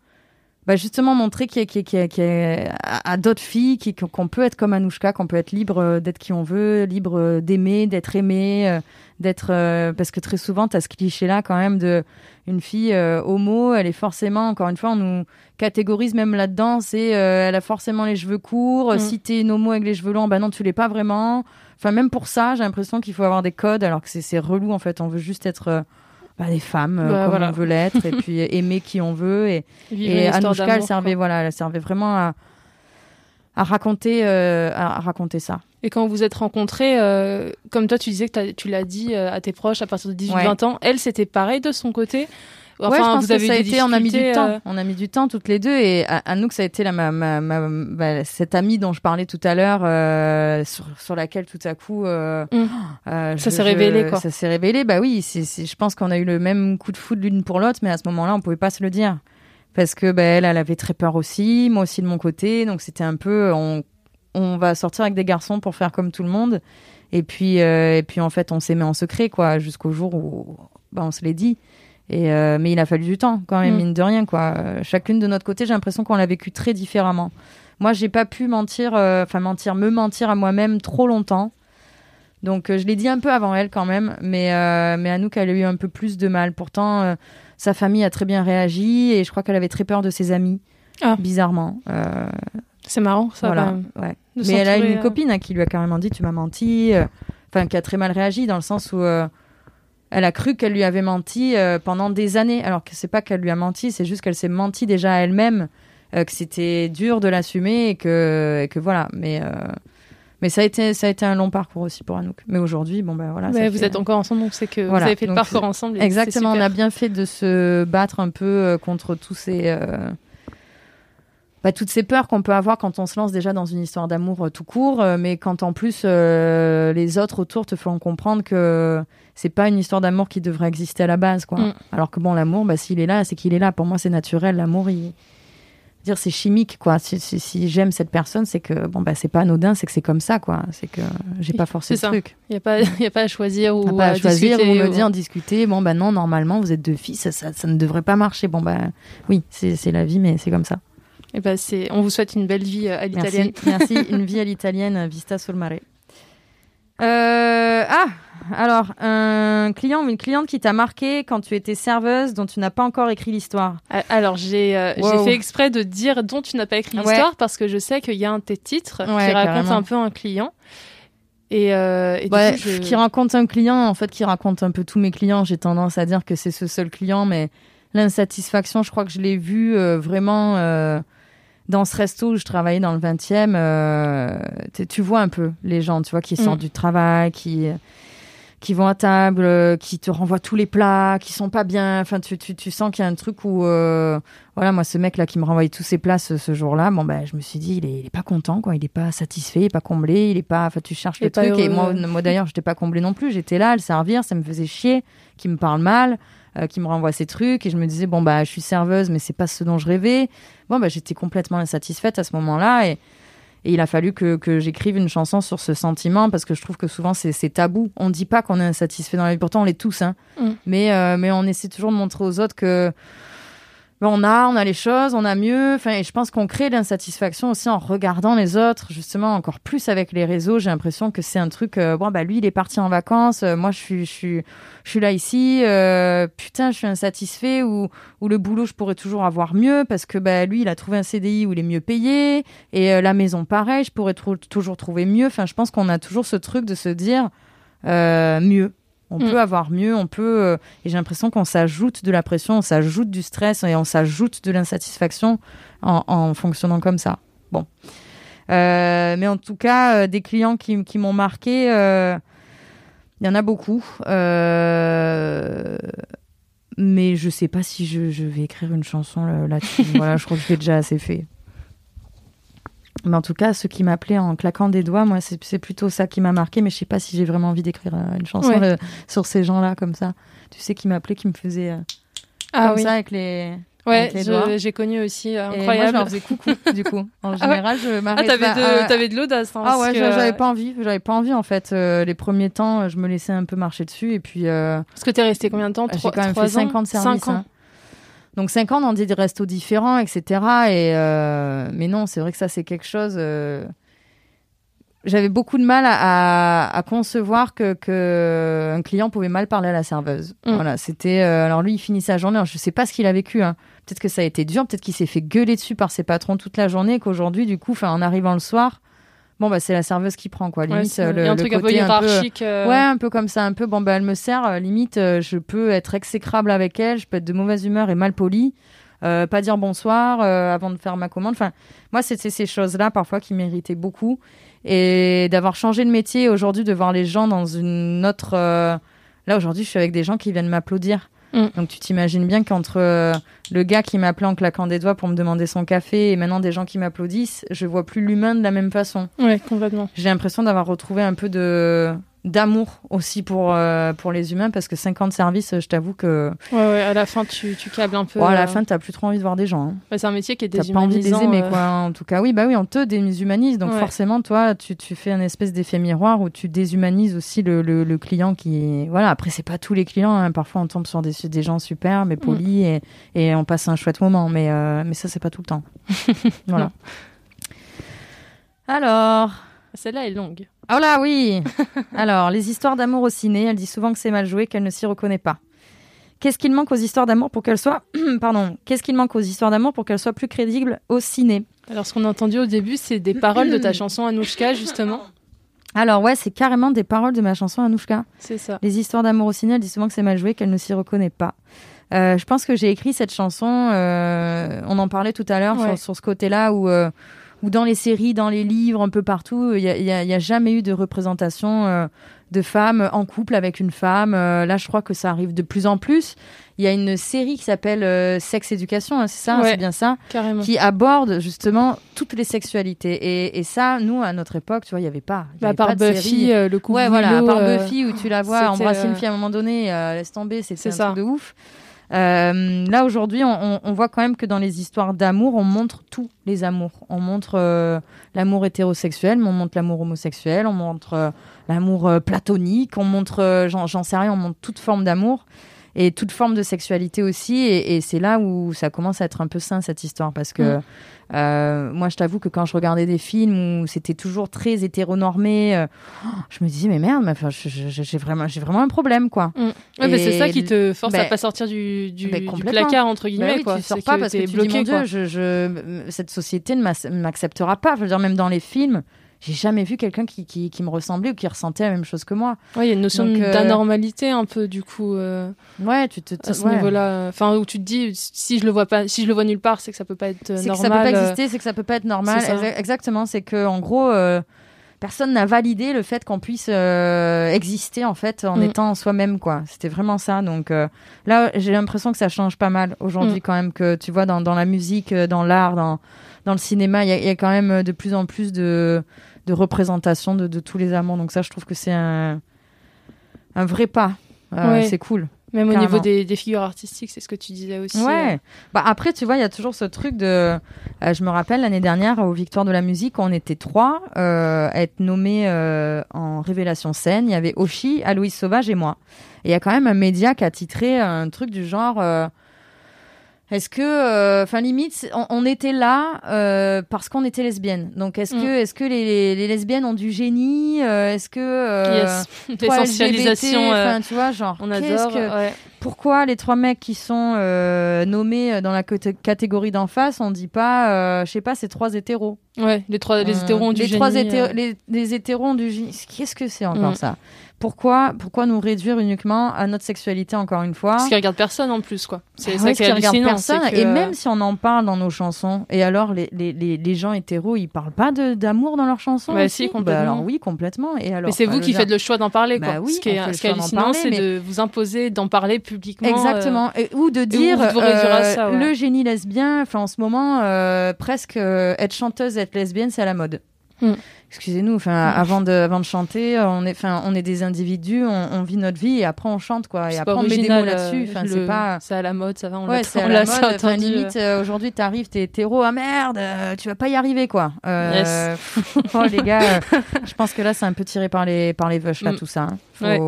Bah, justement montrer qu'il y a, qu'il y a- qu'il y a- qu'il y a- à, à d'autres filles qu'on peut être comme Anouchka, qu'on peut être libre euh, d'être qui on veut, libre euh, d'aimer, d'être aimé, euh, d'être parce que très souvent tu as ce cliché là quand même de une fille euh, homo, elle est forcément encore une fois on nous catégorise même là-dedans, c'est euh, elle a forcément les cheveux courts, Mm. si t'es une homo avec les cheveux longs, bah non tu l'es pas vraiment. Enfin même pour ça, j'ai l'impression qu'il faut avoir des codes alors que c'est c'est relou en fait, on veut juste être bah, des femmes euh, Bah, comme voilà. on veut l'être et puis aimer qui on veut et et Anouchka, elle servait, quoi. voilà, elle servait vraiment à, à raconter, euh, à, raconter ça. Et quand vous vous êtes rencontrés, euh, comme toi, tu disais que tu l'as dit euh, à tes proches à partir de 18-20 ans, elle, c'était pareil de son côté? Enfin, ouais, je pense vous que avez ça a été, on a mis du temps. euh, On a mis du temps toutes les deux. Et Anouk, ça a été la, ma, ma, ma- bah, cette amie dont je parlais tout à l'heure, euh, sur, sur laquelle tout à coup, euh, Mm. euh, Ça s'est révélé, quoi. Ça s'est révélé. Bah oui, c'est, c'est- je pense qu'on a eu le même coup de foudre l'une pour l'autre, mais à ce moment-là, on pouvait pas se le dire. Parce que bah, elle, elle avait très peur aussi, moi aussi de mon côté. Donc c'était un peu, on, on va sortir avec des garçons pour faire comme tout le monde. Et puis, et puis en fait, on s'aimait en secret, quoi, jusqu'au jour où bah, on se l'est dit. Et euh, mais il a fallu du temps, quand même, Mm. mine de rien, quoi. Euh, chacune de notre côté, j'ai l'impression qu'on l'a vécu très différemment. Moi, j'ai pas pu mentir, euh, enfin mentir, me mentir à moi-même trop longtemps. Donc, je l'ai dit un peu avant elle, quand même. Mais, mais Anouk, elle a eu un peu plus de mal. Pourtant, sa famille a très bien réagi et je crois qu'elle avait très peur de ses amis, Ah. bizarrement. C'est marrant, ça. voilà, ouais. Mais elle a une copine hein, qui lui a carrément dit tu m'as menti, enfin qui a très mal réagi dans le sens où elle a cru qu'elle lui avait menti euh, pendant des années, alors que c'est pas qu'elle lui a menti, c'est juste qu'elle s'est menti déjà à elle-même, euh, que c'était dur de l'assumer et que, et que voilà. Mais euh, mais ça a été ça a été un long parcours aussi pour Anouk. Mais aujourd'hui bon ben voilà. mais vous fait- êtes encore ensemble, donc c'est que Voilà, vous avez fait le parcours ensemble. et Exactement, on a bien fait de se battre un peu contre tous ces, bah, toutes ces peurs qu'on peut avoir quand on se lance déjà dans une histoire d'amour euh, tout court, euh, mais quand en plus euh, les autres autour te font comprendre que c'est pas une histoire d'amour qui devrait exister à la base, quoi. Mm. Alors que bon, l'amour, bah, s'il est là, c'est qu'il est là. Pour moi, c'est naturel. L'amour, il dire c'est chimique quoi si, si, si j'aime cette personne c'est que bon bah c'est pas anodin c'est que c'est comme ça quoi c'est que j'ai pas forcé le ça. truc Il n'y a, pas- y a pas à choisir ou on pas à à choisir ou discuter me ou- dire discuter bon bah non normalement vous êtes deux filles ça, ça, ça ne devrait pas marcher bon bah oui c'est la vie mais c'est comme ça Eh ben, c'est- on vous souhaite une belle vie euh, à l'italienne. merci merci une vie à l'italienne vista sul mare Euh, ah alors un client ou une cliente qui t'a marqué quand tu étais serveuse dont tu n'as pas encore écrit l'histoire Ah, Alors, j'ai euh, Wow. fait exprès de dire dont tu n'as pas écrit Ouais. l'histoire parce que je sais qu'il y a un de tes titres Ouais, qui raconte carrément. un peu un client. Et, euh, et du Ouais, coup, je- qui raconte un client, en fait, qui raconte un peu tous mes clients. J'ai tendance à dire que c'est ce seul client, mais l'insatisfaction, je crois que je l'ai vu euh, vraiment euh, dans ce resto où je travaillais dans le 20e. euh, tu- vois un peu les gens, tu vois, qui sortent Mm. du travail, qui qui vont à table, euh, qui te renvoient tous les plats, qui sont pas bien. Enfin, tu, tu, tu sens qu'il y a un truc où, euh, voilà, moi, ce mec-là qui me renvoyait tous ses plats ce, ce jour-là, bon, ben, je me suis dit, il est, il est pas content, quoi. Il est pas satisfait, il est pas comblé, il est pas, enfin, tu cherches le truc. Et moi, moi d'ailleurs, j'étais pas comblée non plus. J'étais là à le servir, ça me faisait chier, qu'il me parle mal, euh, qu'il me renvoie ses trucs. Et je me disais, bon, bah, je suis serveuse, mais c'est pas ce dont je rêvais. Bon, bah, j'étais complètement insatisfaite à ce moment-là. Et, et il a fallu que, que j'écrive une chanson sur ce sentiment parce que je trouve que souvent c'est tabou. On ne dit pas qu'on est insatisfait dans la vie. Pourtant, on l'est tous. Hein. Mm. Mais, euh, mais on essaie toujours de montrer aux autres que on a, on a les choses, on a mieux. Enfin, et je pense qu'on crée l'insatisfaction aussi en regardant les autres, justement encore plus avec les réseaux. J'ai l'impression que c'est un truc. Euh, bon, bah lui, il est parti en vacances. euh, moi, je suis, je suis, je là ici. euh, putain, je suis insatisfait. Ou, ou le boulot, je pourrais toujours avoir mieux parce que bah lui, il a trouvé un CDI où il est mieux payé. Et la maison, pareil, je pourrais toujours trouver mieux. Enfin, je pense qu'on a toujours ce truc de se dire mieux. On Mm. peut avoir mieux, on peut. euh, et j'ai l'impression qu'on s'ajoute de la pression, on s'ajoute du stress et on s'ajoute de l'insatisfaction en, en fonctionnant comme ça. Bon. Euh, mais en tout cas, euh, des clients qui, qui m'ont marqué, il y en a beaucoup. Mais je sais pas si je, je vais écrire une chanson là- là-dessus. voilà, je crois que je l'ai déjà assez fait. Mais en tout cas, ceux qui m'appelaient en claquant des doigts, moi, c'est plutôt ça qui m'a marqué. Mais je sais pas si j'ai vraiment envie d'écrire euh, une chanson Ouais. euh, sur ces gens-là, comme ça. Tu sais, qui m'appelaient, qui me faisaient euh, Ah comme oui. ça avec les. Ouais, je- j'ai connu aussi. euh, Et moi, je incroyable. leur faisais coucou, du coup. En ouais. général, je ah, m'arrêtais. t'avais à- de, t'avais de l'audace. hein, Ah ouais, que, j'avais pas envie. J'avais pas envie, en fait. Euh, les premiers temps, je me laissais un peu marcher dessus. Et puis, Parce que t'es resté combien de temps? j'ai Trois- quand même fait ans 50 services. Cinq ans. hein. Donc 5 ans dans des restos différents, etc. Et euh, mais non, c'est vrai que ça c'est quelque chose. euh, J'avais beaucoup de mal à, à- à concevoir que, que un client pouvait mal parler à la serveuse. Mm. Voilà, c'était. euh, alors lui, il finit sa journée. Alors, je sais pas ce qu'il a vécu. hein. Peut-être que ça a été dur. Peut-être qu'il s'est fait gueuler dessus par ses patrons toute la journée. Qu'aujourd'hui, du coup, en arrivant le soir, bon bah c'est la serveuse qui prend quoi. Limite, euh, le, il y a un le truc un peu côté un peu- hiérarchique. euh, Ouais, un peu comme ça, un peu. Bon, bah, elle me sert, euh, limite, je peux être exécrable avec elle, je peux être de mauvaise humeur et mal poli, euh, pas dire bonsoir euh, avant de faire ma commande. Enfin, moi, c'était ces choses-là parfois qui m'irritaient beaucoup. Et d'avoir changé de métier aujourd'hui, de voir les gens dans une autre. euh, Là, aujourd'hui, je suis avec des gens qui viennent m'applaudir. Mm. Donc, tu t'imagines bien qu'entre euh, le gars qui m'appelait en claquant des doigts pour me demander son café et maintenant des gens qui m'applaudissent, je vois plus l'humain de la même façon Ouais, complètement. j'ai l'impression d'avoir retrouvé un peu de d'amour aussi pour euh, pour les humains parce que 50 services je t'avoue que Ouais, ouais, à la fin, tu, tu câbles un peu. bon, à la euh, fin t'as plus trop envie de voir des gens hein. ouais, c'est un métier qui est t'as pas envie de les déshumanisant. aimer euh, quoi en tout cas oui bah oui on te déshumanise donc Ouais. forcément toi tu, tu fais un espèce d'effet miroir où tu déshumanises aussi le, le, le client qui voilà après c'est pas tous les clients hein. parfois on tombe sur des, des gens super Mm. mais polis et, et on passe un chouette moment mais euh, mais ça c'est pas tout le temps voilà Non. alors Celle-là est longue. Oh là oui Alors, les histoires d'amour au ciné, elle dit souvent que c'est mal joué, qu'elle ne s'y reconnaît pas. Qu'est-ce qu'il manque aux histoires d'amour pour qu'elles soient... Pardon. Qu'est-ce qu'il manque aux histoires d'amour pour qu'elles soient plus crédibles au ciné? Alors, ce qu'on a entendu au début, c'est des paroles de ta chanson Anouchka, justement. Alors ouais, c'est carrément des paroles de ma chanson Anouchka. C'est ça. Les histoires d'amour au ciné, elle dit souvent que c'est mal joué, qu'elle ne s'y reconnaît pas. Euh, je pense que j'ai écrit cette chanson, euh, on en parlait tout à l'heure Ouais. sur, sur ce côté-là où, euh, où dans les séries, dans les livres, un peu partout, il n'y a, jamais eu de représentation euh, de femmes en couple avec une femme. Euh, là, je crois que ça arrive de plus en plus. Il y a une série qui s'appelle euh, Sex Éducation, hein, c'est ça, hein, Ouais. c'est bien ça? Carrément. qui aborde justement toutes les sexualités. Et, et ça, nous, à notre époque, tu vois, il n'y avait pas. y Bah, avait par pas de série. Buffy, euh, le coup Ouais, voilà, à part Buffy où tu la vois embrasser une fille à un moment donné, laisse tomber, C'est un ça. truc de ouf. Euh, là aujourd'hui, on, on- voit quand même que dans les histoires d'amour, on montre tous les amours. On montre euh, l'amour hétérosexuel, mais on montre l'amour homosexuel, on montre euh, l'amour platonique, on montre, j'en sais rien, on montre toute forme d'amour et toute forme de sexualité aussi. Et, et c'est là où ça commence à être un peu sain cette histoire, parce que Mm. euh, moi, je t'avoue que quand je regardais des films où c'était toujours très hétéronormé, euh, je me disais mais merde, mais enfin, j'ai vraiment, j'ai vraiment un problème quoi. Ouais, bah, c'est ça qui te force à bah, pas sortir du, du, bah, du complètement. placard, entre Bah guillemets. oui, quoi. tu sors pas parce que tu bloqué, dis mon. Dieu, je, je- cette société ne m'ac- m'acceptera pas. Je veux dire même dans les films, j'ai jamais vu quelqu'un qui, qui, qui me ressemblait ou qui ressentait la même chose que moi. Ouais, il y a une notion euh, d'anormalité un peu du coup euh, Ouais, tu te, à ce ouais. niveau-là. Enfin, où tu te dis si je le vois pas, si je le vois nulle part, c'est que ça peut pas être euh, C'est que normal. ça peut pas euh, exister, c'est que ça peut pas être normal. Exactement, c'est que en gros, euh, personne n'a validé le fait qu'on puisse euh, exister en fait en Mm. étant soi-même quoi. C'était vraiment ça. Donc euh, là, j'ai l'impression que ça change pas mal aujourd'hui Mm. quand même. Que tu vois dans, dans la musique, dans l'art, dans dans le cinéma, il y, a- il y a quand même euh, de plus en plus de de représentation de, de tous les amants. Donc ça, je trouve que c'est un un vrai pas. Euh, Ouais. C'est cool. Même au niveau des, des figures artistiques, c'est ce que tu disais aussi. Ouais. euh. Bah après, tu vois, il y a toujours ce truc de. euh, je me rappelle l'année dernière aux Victoires de la musique, on était trois euh, à être nommés en révélation scène. Il y avait Oshi, Aloïs Sauvage et moi. Et il y a quand même un média qui a titré un truc du genre. Est-ce que, euh, enfin limite, on, on était là euh, parce qu'on était lesbiennes. Donc est-ce Mm. que, est-ce que les, les lesbiennes ont du génie Euh, Est-ce que yes. L'essentialisation, enfin, tu vois, genre, on adore. que- ouais. pourquoi les trois mecs qui sont nommés dans la catégorie d'en face, on dit pas, je sais pas, c'est trois hétéros? Ouais, les trois, les Euh, hétéros ont du les génie. trois hétéros, les, les hétéros ont du génie. Qu'est-ce que c'est encore Mm. ça? Pourquoi, pourquoi nous réduire uniquement à notre sexualité encore une fois? Parce qu'ils regardent personne en plus, quoi. C'est Ah ça ouais, qui est hallucinant. personne. que- Et même si on en parle dans nos chansons, et alors les, les, les, les gens hétéros, ils parlent pas d'amour dans leurs chansons Bah si, complètement. alors oui, complètement. Et alors, Mais c'est bah, vous qui faites le choix d'en parler, Bah quoi. oui, ce qui est, ce hallucinant, c'est mais- de vous imposer d'en parler publiquement. euh, Exactement. Et- ou de dire euh, ça, ouais. le génie lesbien. Enfin, en ce moment, euh, presque être chanteuse, être lesbienne, c'est à la mode. Hmm. Excusez-nous. Enfin, avant de avant de chanter, on est enfin on est des individus, on, on vit notre vie et après on chante quoi. Et après on met des mots là-dessus. Enfin, c'est pas. C'est à la mode, ça va. On Ouais, c'est à on la mode. Enfin, limite, euh, aujourd'hui, t'arrives, t'es hétéro, ah merde, euh, tu vas pas y arriver, quoi. Euh, oh, les gars, euh, je pense que là, c'est un peu tiré par les, par les veuches, là, Mm. tout ça. hein. Faut, Ouais.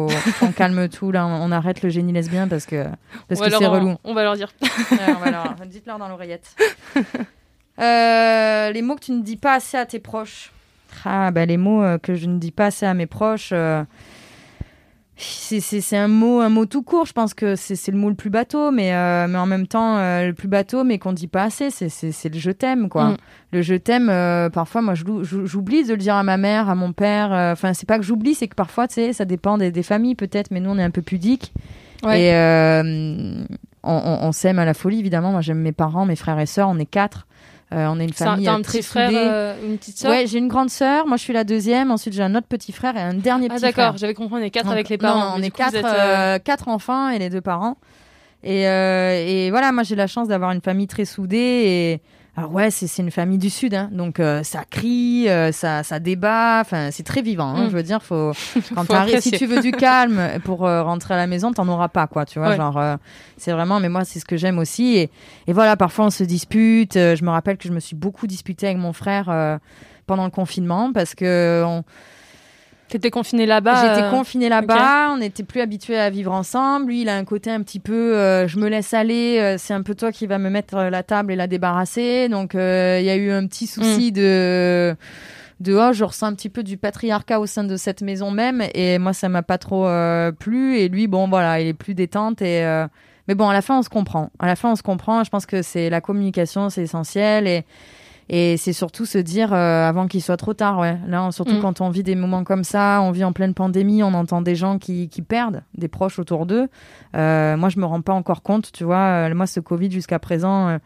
qu'on calme tout, là, on, on arrête le génie lesbien parce que, parce que c'est on- relou. On va leur dire. Ouais, on va leur- Dites-leur dans l'oreillette. Les mots que tu ne dis pas assez à tes proches. Ah, bah, les mots euh, que je ne dis pas assez à mes proches. euh, c'est- un mot, un mot tout court. Je pense que c'est le mot le plus bateau, mais, euh, mais en même temps, euh, le plus bateau, mais qu'on dit pas assez, c'est- le je t'aime, quoi. Mm. Le je t'aime, parfois, moi, j'oublie de le dire à ma mère, à mon père. Enfin, c'est pas que j'oublie, c'est que parfois, tu sais, ça dépend des, des familles, peut-être, mais nous, on est un peu pudiques. Ouais. Et on, on- on s'aime à la folie, évidemment. Moi, j'aime mes parents, mes frères et sœurs. On est quatre. Euh, on est une famille un euh, très petit frère, soudée. euh, une petite sœur Ouais, j'ai une grande sœur. Moi, je suis la deuxième. Ensuite, j'ai un autre petit frère et un dernier Ah petit d'accord, frère. j'avais compris, on est quatre Donc, avec les parents. non, on est coup, quatre, euh, euh, quatre enfants et les deux parents. Et, et voilà, moi, j'ai la chance d'avoir une famille très soudée. Et alors ouais, c'est c'est une famille du sud, hein. donc euh, ça crie, euh, ça, ça débat. Enfin, c'est très vivant. Hein, Mm. Je veux dire, faut quand Faut si tu veux du calme pour euh, rentrer à la maison, t'en auras pas, quoi. Tu vois, Ouais. genre, euh, c'est vraiment. Mais moi, c'est ce que j'aime aussi. Et, et voilà, parfois on se dispute. Euh, je me rappelle que je me suis beaucoup disputée avec mon frère euh, pendant le confinement parce que on, T'étais confiné là-bas. J'étais euh, confinée là-bas, on n'était plus habitués à vivre ensemble. Lui, il a un côté un petit peu, euh, je me laisse aller, euh, c'est un peu toi qui va me mettre euh, la table et la débarrasser. Donc, euh, il y a eu un petit souci Mm. de, de, oh, je ressens un petit peu du patriarcat au sein de cette maison même. Et moi, ça m'a pas trop euh, plu. Et lui, bon, voilà, il est plus détente et, euh, mais bon, à la fin, on se comprend. À la fin, on se comprend. Je pense que c'est la communication, c'est essentiel et et c'est surtout se dire euh, avant qu'il soit trop tard, ouais. Là, surtout Mm. quand on vit des moments comme ça, on vit en pleine pandémie, on entend des gens qui, qui perdent des proches autour d'eux. Euh, moi, je me rends pas encore compte, tu vois. Euh, moi, ce Covid jusqu'à présent, euh,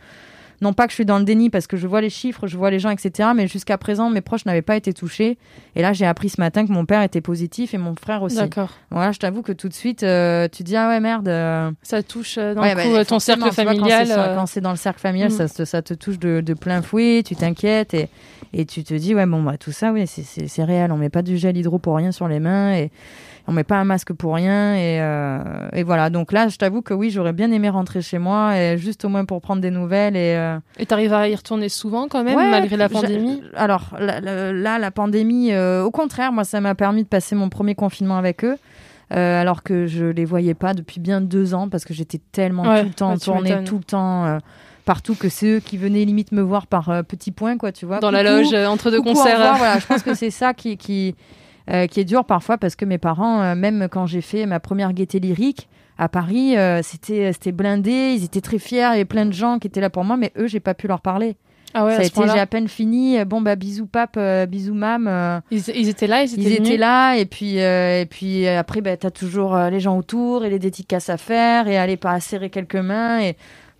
non pas que je suis dans le déni parce que je vois les chiffres, je vois les gens, etc. Mais jusqu'à présent, mes proches n'avaient pas été touchés. Et là, j'ai appris ce matin que mon père était positif et mon frère aussi. D'accord. Voilà, je t'avoue que tout de suite, euh, tu dis ah ouais merde. euh, Ça touche euh, d'un Ouais, bah, ton cercle vois, familial. Quand c'est, dans le cercle familial, Mm. ça, te- ça te touche de, de plein fouet, tu t'inquiètes et, et tu te dis, ouais, bon, bah, tout ça, oui, c'est réel. On met pas du gel hydro pour rien sur les mains et on met pas un masque pour rien. Et, euh, et voilà. Donc là, je t'avoue que oui, j'aurais bien aimé rentrer chez moi, et juste au moins pour prendre des nouvelles. Et, euh, Et t'arrives à y retourner souvent quand même, Ouais, malgré la pandémie Alors là, la, là, la pandémie, euh, au contraire, moi, ça m'a permis de passer mon premier confinement avec eux. euh, alors que je les voyais pas depuis bien deux ans parce que j'étais tellement Ouais, tout le temps tournée, tout le temps euh, partout que c'est eux qui venaient limite me voir par euh, petits points, quoi, tu vois. Dans la loge, entre deux coucou, concerts. revoir, voilà, je pense que c'est ça qui, qui, euh, qui est dur parfois parce que mes parents, euh, même quand j'ai fait ma première gaieté lyrique à Paris, euh, c'était c'était blindé, ils étaient très fiers, il y avait plein de gens qui étaient là pour moi, mais eux, j'ai pas pu leur parler. Ah ouais, ça à a été, j'ai à peine fini. euh, Bon bah bisous pape, euh, bisous mam. euh, Ils, ils étaient là, ils étaient, ils étaient là et puis euh, et puis euh, après bah, t'as toujours euh, les gens autour et les dédicaces à faire et aller pas serrer quelques mains et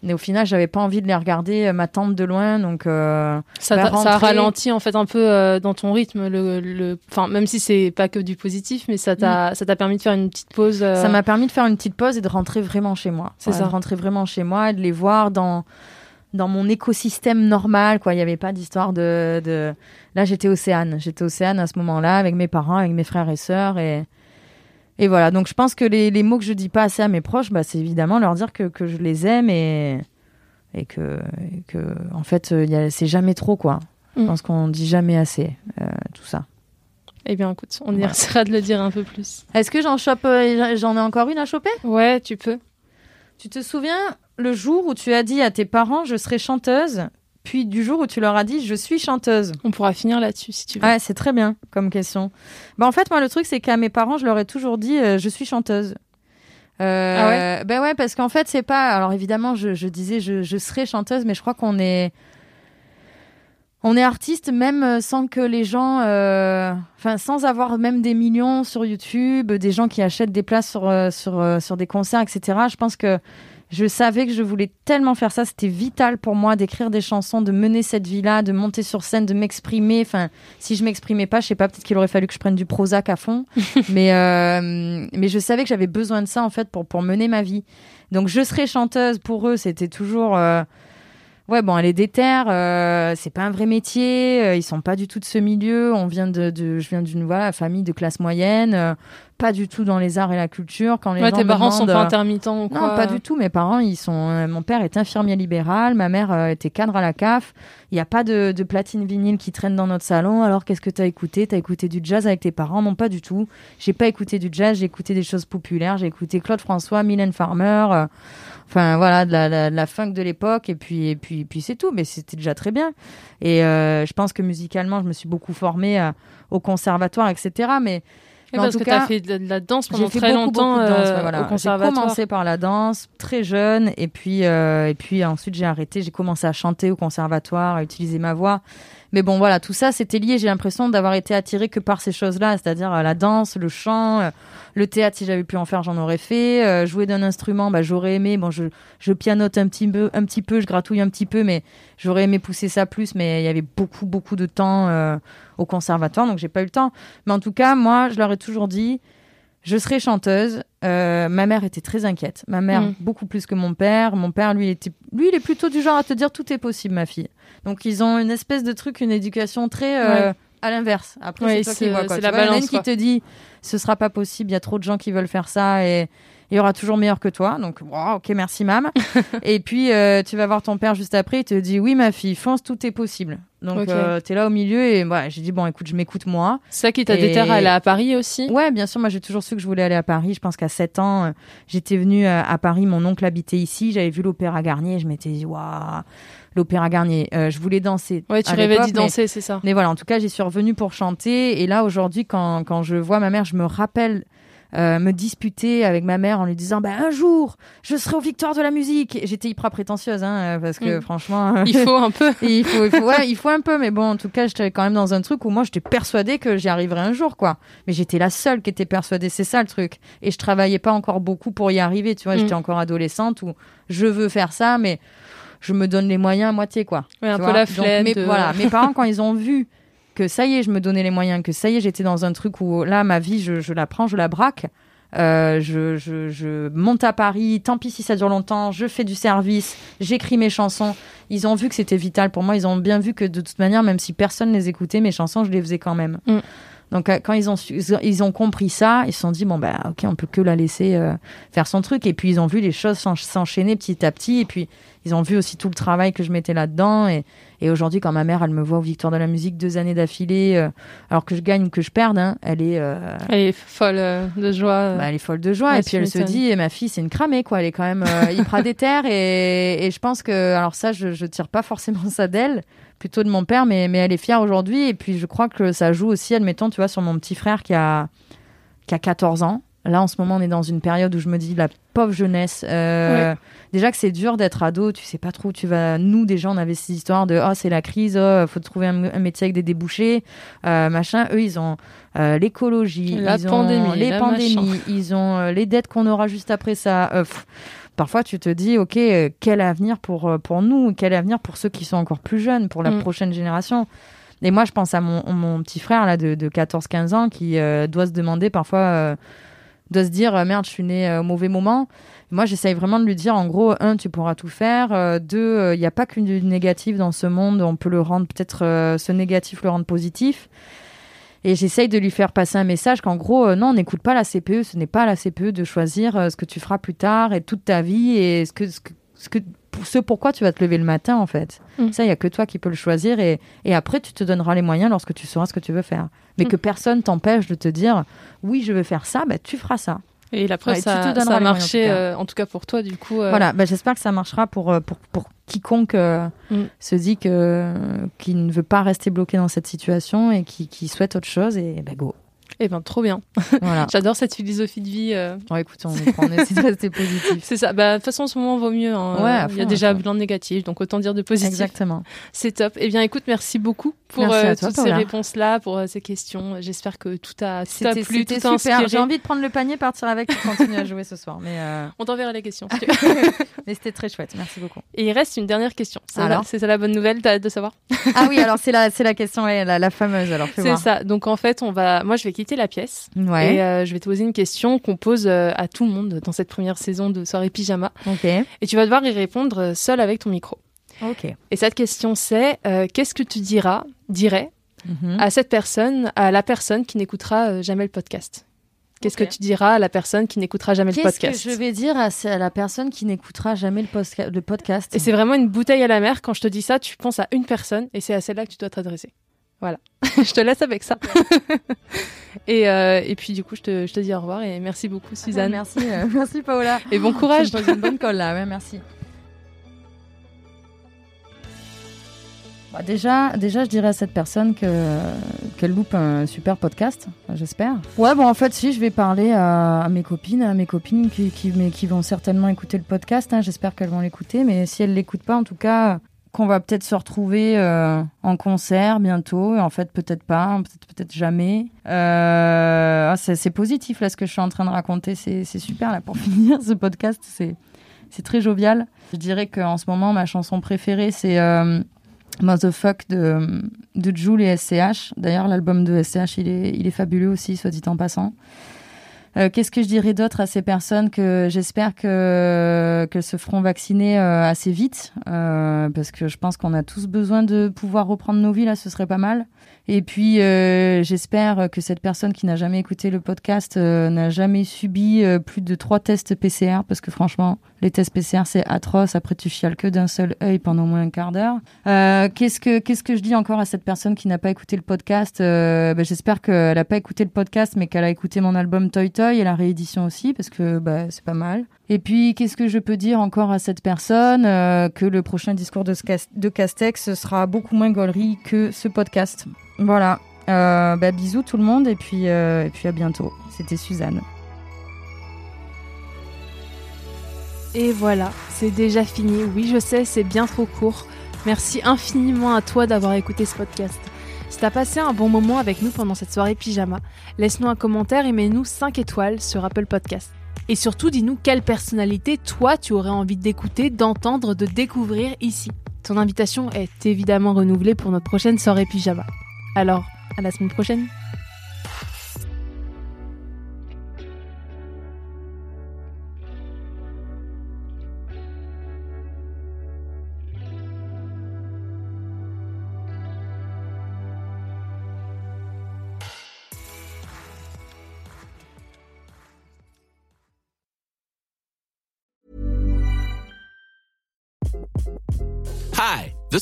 mais au final j'avais pas envie de les regarder euh, ma tante de loin donc euh, Ça, bah, ça a rentrer- ralenti en fait un peu euh, dans ton rythme, le, le... Enfin, même si c'est pas que du positif, mais ça t'a, ça t'a permis de faire une petite pause. euh, Mm. ça m'a permis de faire une petite pause et de rentrer vraiment chez moi C'est Ouais, ça. de rentrer vraiment chez moi et de les voir dans dans mon écosystème normal quoi il y avait pas d'histoire de, de... là j'étais océane j'étais océane à ce moment-là avec mes parents avec mes frères et sœurs et et voilà donc je pense que les, les mots que je dis pas assez à mes proches bah, c'est évidemment leur dire que, que je les aime et et que, et que en fait il y a- c'est jamais trop quoi je Mm. pense qu'on dit jamais assez euh, tout ça Eh bien, écoute, on Voilà. essaiera de le dire un peu plus. est-ce que j'en chope euh, j'en ai encore une à choper? Ouais, tu peux. tu te souviens le jour où tu as dit à tes parents je serai chanteuse, puis du jour où tu leur as dit je suis chanteuse On pourra finir là-dessus si tu veux. Ouais, c'est très bien comme question. Bah en fait moi le truc c'est qu'à mes parents je leur ai toujours dit euh, je suis chanteuse. Euh, Ah ouais? Ben ouais parce qu'en fait c'est pas alors évidemment je, je disais je, je serai chanteuse mais je crois qu'on est on est artiste même euh, sans que les gens euh, enfin sans avoir même des millions sur YouTube, des gens qui achètent des places sur sur sur des concerts etc. Je pense que je savais que je voulais tellement faire ça, c'était vital pour moi d'écrire des chansons, de mener cette vie-là, de monter sur scène, de m'exprimer. Enfin, si je m'exprimais pas, je sais pas, peut-être qu'il aurait fallu que je prenne du Prozac à fond. mais euh, mais je savais que j'avais besoin de ça en fait pour pour mener ma vie. Donc je serais chanteuse pour eux, c'était toujours euh, Ouais, bon, elle est déterre, euh, c'est pas un vrai métier, euh, ils sont pas du tout de ce milieu. On vient de, de je viens d'une voilà famille de classe moyenne, euh, pas du tout dans les arts et la culture. Quand les Ouais, gens tes parents sont pas euh, intermittents ou quoi non, pas du tout. Mes parents, ils sont. euh, mon père est infirmier libéral, ma mère euh, était cadre à la CAF. Il n'y a pas de, de platine vinyle qui traîne dans notre salon. Alors, qu'est-ce que tu as écouté? T'as écouté du jazz avec tes parents? Non, pas du tout. J'ai pas écouté du jazz. J'ai écouté des choses populaires. J'ai écouté Claude François, Mylène Farmer. Enfin voilà, de la, la, la funk de l'époque et puis et puis puis c'est tout. Mais c'était déjà très bien. Et euh, je pense que musicalement, je me suis beaucoup formée euh, au conservatoire, etc. Mais Mais en parce tout que cas, t'as fait de, de la danse pendant j'ai fait très beaucoup, longtemps beaucoup de danse, euh, ouais, voilà. au J'ai conservatoire. commencé par la danse très jeune et puis euh, et puis ensuite j'ai arrêté. J'ai commencé à chanter au conservatoire, à utiliser ma voix. Mais bon, voilà, tout ça, c'était lié. J'ai l'impression d'avoir été attirée que par ces choses-là, c'est-à-dire euh, la danse, le chant, euh, le théâtre. Si j'avais pu en faire, j'en aurais fait. Jouer d'un instrument, bah, j'aurais aimé. Bon, je, je pianote un petit peu, un petit peu, je gratouille un petit peu, mais j'aurais aimé pousser ça plus. Mais il y avait beaucoup, beaucoup de temps au conservatoire, donc j'ai pas eu le temps. Mais en tout cas, moi, je leur ai toujours dit, je serai chanteuse. Euh, ma mère était très inquiète. Ma mère, Mm. beaucoup plus que mon père. Mon père, lui, était, lui, il est plutôt du genre à te dire tout est possible, ma fille. Donc, ils ont une espèce de truc, une éducation très euh, Ouais. à l'inverse. Après, Ouais, c'est toi c'est- qui vois. Quoi. c'est Tu la vois, balance, qui te dit ce sera pas possible, il y a trop de gens qui veulent faire ça et il y aura toujours meilleur que toi. Donc, wow, ok, merci, mam. et puis, euh, tu vas voir ton père juste après, il te dit oui, ma fille, fonce, tout est possible. Donc, Ok. euh, t'es là au milieu et ouais, j'ai dit bon, écoute, je m'écoute moi. C'est ça qui t'a Et- déterré à aller à Paris aussi? Ouais, bien sûr. Moi, j'ai toujours su que je voulais aller à Paris. Je pense qu'à 7 ans, euh, j'étais venue à Paris. Mon oncle habitait ici. J'avais vu l'Opéra Garnier. Je m'étais dit, waouh, l'Opéra Garnier. Euh, je voulais danser. Ouais, tu rêvais d'y mais- danser, c'est ça. Mais voilà, en tout cas, j'y suis revenue pour chanter. Et là, aujourd'hui, quand, quand je vois ma mère, je me rappelle euh, me disputer avec ma mère en lui disant bah, un jour, je serai aux victoires de la musique. J'étais hyper prétentieuse, hein, euh, parce que Mm. franchement. Il faut un peu. Il faut, il faut, ouais, il faut un peu, mais bon, en tout cas, j'étais quand même dans un truc où moi, j'étais persuadée que j'y arriverais un jour, quoi. Mais j'étais la seule qui était persuadée, c'est ça le truc. Et je travaillais pas encore beaucoup pour y arriver, tu vois. Mm. J'étais encore adolescente où je veux faire ça, mais je me donne les moyens à moitié, quoi. Ouais, un peu la flemme. de- voilà, mes parents, quand ils ont vu que ça y est, je me donnais les moyens, que ça y est, j'étais dans un truc où là, ma vie, je, je la prends, je la braque. Euh, je, je, je monte à Paris, tant pis si ça dure longtemps, je fais du service, j'écris mes chansons. Ils ont vu que c'était vital pour moi, ils ont bien vu que de toute manière, même si personne les écoutait, mes chansons, je les faisais quand même. Mm. Donc euh, quand ils ont, ils ont compris ça, ils se sont dit, bon, bah ok, on peut que la laisser euh, faire son truc. Et puis ils ont vu les choses s'en- s'enchaîner petit à petit. Et puis ils ont vu aussi tout le travail que je mettais là-dedans. Et, et aujourd'hui, quand ma mère, elle me voit aux Victoires de la musique deux années d'affilée, euh, alors que je gagne ou que je perde, hein, elle est... euh, Elle est folle euh, de joie. euh. bah, elle est folle de joie Ouais, et puis elle se dit ma fille c'est une cramée quoi elle est quand même euh, hyper déterre et, et je pense que alors ça je, je tire pas forcément ça d'elle plutôt de mon père mais, mais elle est fière aujourd'hui et puis je crois que ça joue aussi admettons tu vois sur mon petit frère qui a qui a 14 ans là en ce moment on est dans une période où je me dis la pauvre jeunesse euh, déjà que c'est dur d'être ado tu sais pas trop où tu vas nous déjà on avait ces histoires de oh c'est la crise oh, faut trouver un, un métier avec des débouchés euh, machin. Eux ils ont euh, l'écologie La ils ont pandémie, les la pandémies ils ont les dettes qu'on aura juste après ça. Pff, parfois tu te dis ok quel avenir pour pour nous quel avenir pour ceux qui sont encore plus jeunes pour la Mm. prochaine génération. Et moi je pense à mon, mon petit frère là de, de 14-15 ans qui euh, doit se demander parfois euh, doit se dire euh, merde je suis né euh, au mauvais moment. Moi j'essaye vraiment de lui dire en gros un tu pourras tout faire. Euh, deux il n'y a pas qu'une du négatif dans ce monde. On peut le rendre peut-être ce négatif le rendre positif. Et j'essaye de lui faire passer un message qu'en gros, non, n'écoute pas la CPE, ce n'est pas la CPE de choisir ce que tu feras plus tard et toute ta vie et ce que, ce que pour ce pourquoi tu vas te lever le matin en fait. Mm. Ça, il y a que toi qui peux le choisir et, et après tu te donneras les moyens lorsque tu sauras ce que tu veux faire. Mais Mm. que personne t'empêche de te dire oui, je veux faire ça, bah, tu feras ça. Et la preuve, ça, ça a marché, en, tout cas pour toi, du coup. Voilà, bah, j'espère que ça marchera pour, pour, pour quiconque mm. se dit que qu'il ne veut pas rester bloqué dans cette situation et qui, qui souhaite autre chose. Et bah, go. Eh ben, trop bien. Voilà. J'adore cette philosophie de vie. Euh. écoute, on, on essaie de rester positif. C'est ça. Bah, de toute façon, en ce moment, vaut mieux. Hein. Ouais, Il y a déjà plein de négatifs, donc autant dire de positif. Exactement. C'est top. Eh bien, écoute, merci beaucoup pour euh, toutes ces réponses-là, pour euh, ces questions. J'espère que tout a, tout a plu, tout a super. J'ai envie de prendre le panier, partir avec et continuer à jouer ce soir. Mais On t'enverra les questions. mais c'était très chouette. Merci beaucoup. Et il reste une dernière question. C'est ça la bonne nouvelle T'as hâte de savoir? Ah oui, alors c'est la, la question, la, la fameuse. C'est ça. Donc en fait, on va. Moi, je vais quitter la pièce. Et euh, je vais te poser une question qu'on pose euh, à tout le monde dans cette première saison de Soirée Pyjama. Et tu vas devoir y répondre euh, seul avec ton micro. Ok. Et cette question, c'est qu'est-ce que tu diras, dirais mhm. à cette personne, à la personne qui n'écoutera jamais le podcast? Qu'est-ce que tu diras à la personne qui n'écoutera jamais le podcast Qu'est-ce que je vais dire à, la personne qui n'écoutera jamais le, le podcast? Et c'est vraiment une bouteille à la mer. Quand je te dis ça, tu penses à une personne et c'est à celle-là que tu dois t'adresser. Voilà. je te laisse avec ça. et, euh, et puis du coup, je te, je te dis au revoir et merci beaucoup, ah, Suzanne. merci, euh, merci Paola. Et bon courage. Je une bonne colle là, ouais, merci. Bah, déjà, déjà, je dirais à cette personne que qu'elle loupe un super podcast, j'espère. Ouais, bon, en fait, si, je vais parler à, mes copines, à mes copines qui, qui, mais, qui vont certainement écouter le podcast. Hein, j'espère qu'elles vont l'écouter, mais si elles l'écoutent pas, en tout cas, qu'on va peut-être se retrouver euh, en concert bientôt. En fait, peut-être pas, peut-être peut-être jamais. Euh, ah, c'est positif là ce que je suis en train de raconter. C'est super là pour finir ce podcast. C'est c'est très jovial. Je dirais qu'en ce moment, ma chanson préférée, c'est euh, Motherfuck de, de Jules et SCH. D'ailleurs, l'album de SCH, il est, il est fabuleux aussi, soit dit en passant. Euh, qu'est-ce que je dirais d'autre à ces personnes que j'espère que qu'elles se feront vacciner euh, assez vite euh, parce que je pense qu'on a tous besoin de pouvoir reprendre nos vies là, ce serait pas mal. Et puis, euh, j'espère que cette personne qui n'a jamais écouté le podcast euh, n'a jamais subi euh, plus de trois tests PCR, parce que franchement, les tests PCR, c'est atroce. Après, tu chiales que d'un seul œil pendant au moins un quart d'heure. qu'est-ce que qu'est-ce que je dis encore à cette personne qui n'a pas écouté le podcast ben, J'espère qu'elle n'a pas écouté le podcast, mais qu'elle a écouté mon album Toy Toy et la réédition aussi, parce que bah, c'est pas mal. Et puis, qu'est-ce que je peux dire encore à cette personne Que le prochain discours de, de Castex sera beaucoup moins gaulerie que ce podcast? Voilà. Euh, bah, bisous tout le monde et puis, euh, et puis à bientôt. C'était Suzanne. Et voilà, c'est déjà fini. Oui, je sais, c'est bien trop court. Merci infiniment à toi d'avoir écouté ce podcast. Si t'as passé un bon moment avec nous pendant cette soirée pyjama, laisse-nous un commentaire et mets-nous 5 étoiles sur Apple Podcast. Et surtout, dis-nous quelle personnalité toi tu aurais envie d'écouter, d'entendre, de découvrir ici. Ton invitation est évidemment renouvelée pour notre prochaine soirée pyjama. Alors, à la semaine prochaine.